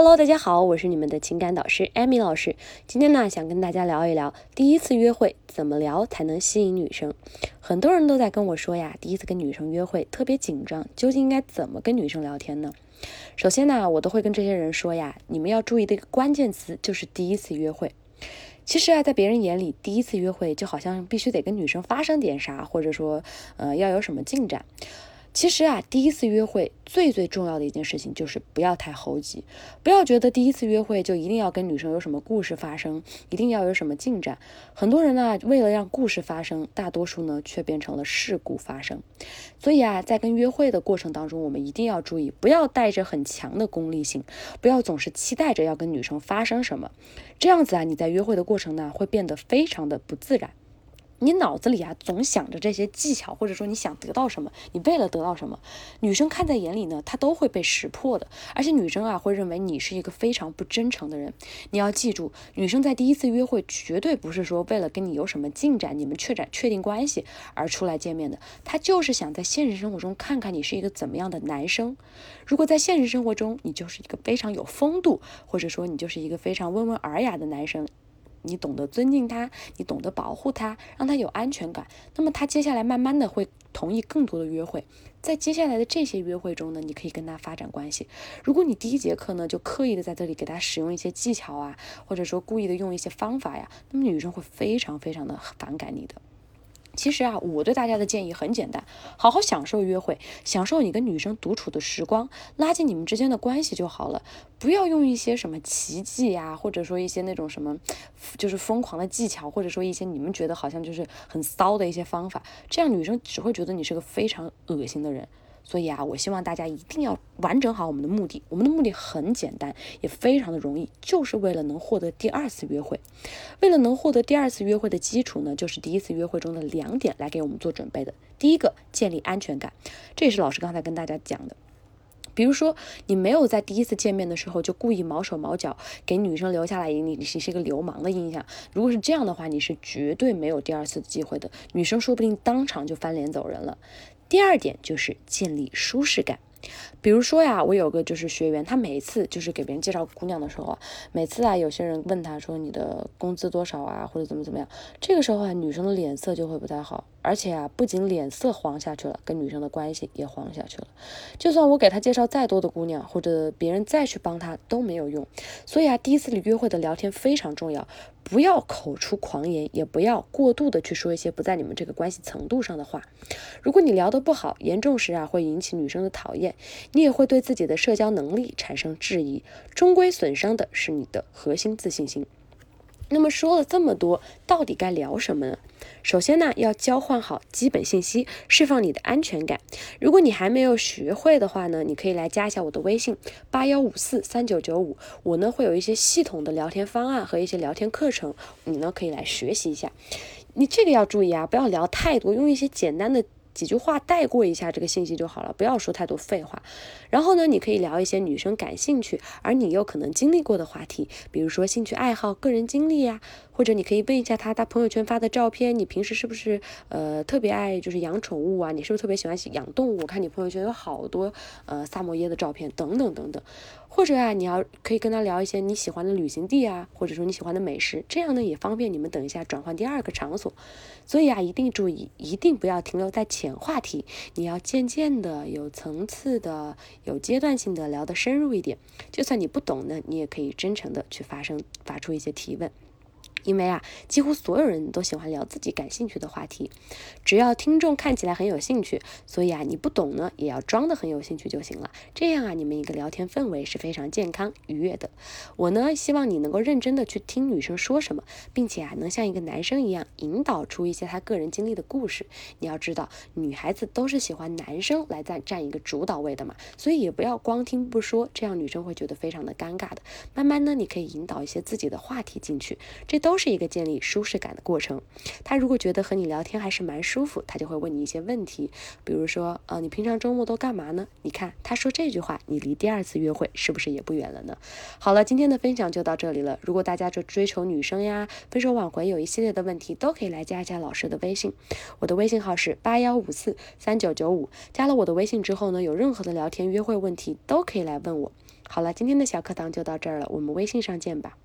Hello，大家好，我是你们的情感导师艾米老师。今天呢，想跟大家聊一聊第一次约会怎么聊才能吸引女生。很多人都在跟我说呀，第一次跟女生约会特别紧张，究竟应该怎么跟女生聊天呢？首先呢，我都会跟这些人说呀，你们要注意的一个关键词就是第一次约会。其实啊，在别人眼里，第一次约会就好像必须得跟女生发生点啥，或者说，呃，要有什么进展。其实啊，第一次约会最最重要的一件事情就是不要太猴急，不要觉得第一次约会就一定要跟女生有什么故事发生，一定要有什么进展。很多人呢，为了让故事发生，大多数呢却变成了事故发生。所以啊，在跟约会的过程当中，我们一定要注意，不要带着很强的功利性，不要总是期待着要跟女生发生什么。这样子啊，你在约会的过程呢，会变得非常的不自然。你脑子里啊总想着这些技巧，或者说你想得到什么，你为了得到什么，女生看在眼里呢，她都会被识破的。而且女生啊会认为你是一个非常不真诚的人。你要记住，女生在第一次约会绝对不是说为了跟你有什么进展，你们确展确定关系而出来见面的，她就是想在现实生活中看看你是一个怎么样的男生。如果在现实生活中你就是一个非常有风度，或者说你就是一个非常温文尔雅的男生。你懂得尊敬他，你懂得保护他，让他有安全感。那么他接下来慢慢的会同意更多的约会，在接下来的这些约会中呢，你可以跟他发展关系。如果你第一节课呢就刻意的在这里给他使用一些技巧啊，或者说故意的用一些方法呀，那么女生会非常非常的反感你的。其实啊，我对大家的建议很简单，好好享受约会，享受你跟女生独处的时光，拉近你们之间的关系就好了。不要用一些什么奇迹呀，或者说一些那种什么，就是疯狂的技巧，或者说一些你们觉得好像就是很骚的一些方法，这样女生只会觉得你是个非常恶心的人。所以啊，我希望大家一定要完整好我们的目的。我们的目的很简单，也非常的容易，就是为了能获得第二次约会。为了能获得第二次约会的基础呢，就是第一次约会中的两点来给我们做准备的。第一个，建立安全感，这也是老师刚才跟大家讲的。比如说，你没有在第一次见面的时候就故意毛手毛脚，给女生留下来你你是一个流氓的印象。如果是这样的话，你是绝对没有第二次的机会的。女生说不定当场就翻脸走人了。第二点就是建立舒适感，比如说呀，我有个就是学员，他每一次就是给别人介绍姑娘的时候啊，每次啊有些人问他说你的工资多少啊，或者怎么怎么样，这个时候啊女生的脸色就会不太好。而且啊，不仅脸色黄下去了，跟女生的关系也黄下去了。就算我给他介绍再多的姑娘，或者别人再去帮他都没有用。所以啊，第一次里约会的聊天非常重要，不要口出狂言，也不要过度的去说一些不在你们这个关系程度上的话。如果你聊得不好，严重时啊会引起女生的讨厌，你也会对自己的社交能力产生质疑，终归损伤的是你的核心自信心。那么说了这么多，到底该聊什么呢？首先呢，要交换好基本信息，释放你的安全感。如果你还没有学会的话呢，你可以来加一下我的微信八幺五四三九九五，我呢会有一些系统的聊天方案和一些聊天课程，你呢可以来学习一下。你这个要注意啊，不要聊太多，用一些简单的。几句话带过一下这个信息就好了，不要说太多废话。然后呢，你可以聊一些女生感兴趣而你又可能经历过的话题，比如说兴趣爱好、个人经历呀，或者你可以问一下他，他朋友圈发的照片，你平时是不是呃特别爱就是养宠物啊？你是不是特别喜欢养动物？我看你朋友圈有好多呃萨摩耶的照片，等等等等。或者啊，你要可以跟他聊一些你喜欢的旅行地啊，或者说你喜欢的美食，这样呢也方便你们等一下转换第二个场所。所以啊，一定注意，一定不要停留在浅话题，你要渐渐的、有层次的、有阶段性的聊得深入一点。就算你不懂呢，你也可以真诚的去发声，发出一些提问。因为啊，几乎所有人都喜欢聊自己感兴趣的话题，只要听众看起来很有兴趣，所以啊，你不懂呢，也要装的很有兴趣就行了。这样啊，你们一个聊天氛围是非常健康愉悦的。我呢，希望你能够认真的去听女生说什么，并且啊，能像一个男生一样引导出一些他个人经历的故事。你要知道，女孩子都是喜欢男生来占占一个主导位的嘛，所以也不要光听不说，这样女生会觉得非常的尴尬的。慢慢呢，你可以引导一些自己的话题进去，这都。都是一个建立舒适感的过程。他如果觉得和你聊天还是蛮舒服，他就会问你一些问题，比如说，呃，你平常周末都干嘛呢？你看他说这句话，你离第二次约会是不是也不远了呢？好了，今天的分享就到这里了。如果大家就追求女生呀、分手挽回有一系列的问题，都可以来加一下老师的微信，我的微信号是八幺五四三九九五。加了我的微信之后呢，有任何的聊天约会问题都可以来问我。好了，今天的小课堂就到这儿了，我们微信上见吧。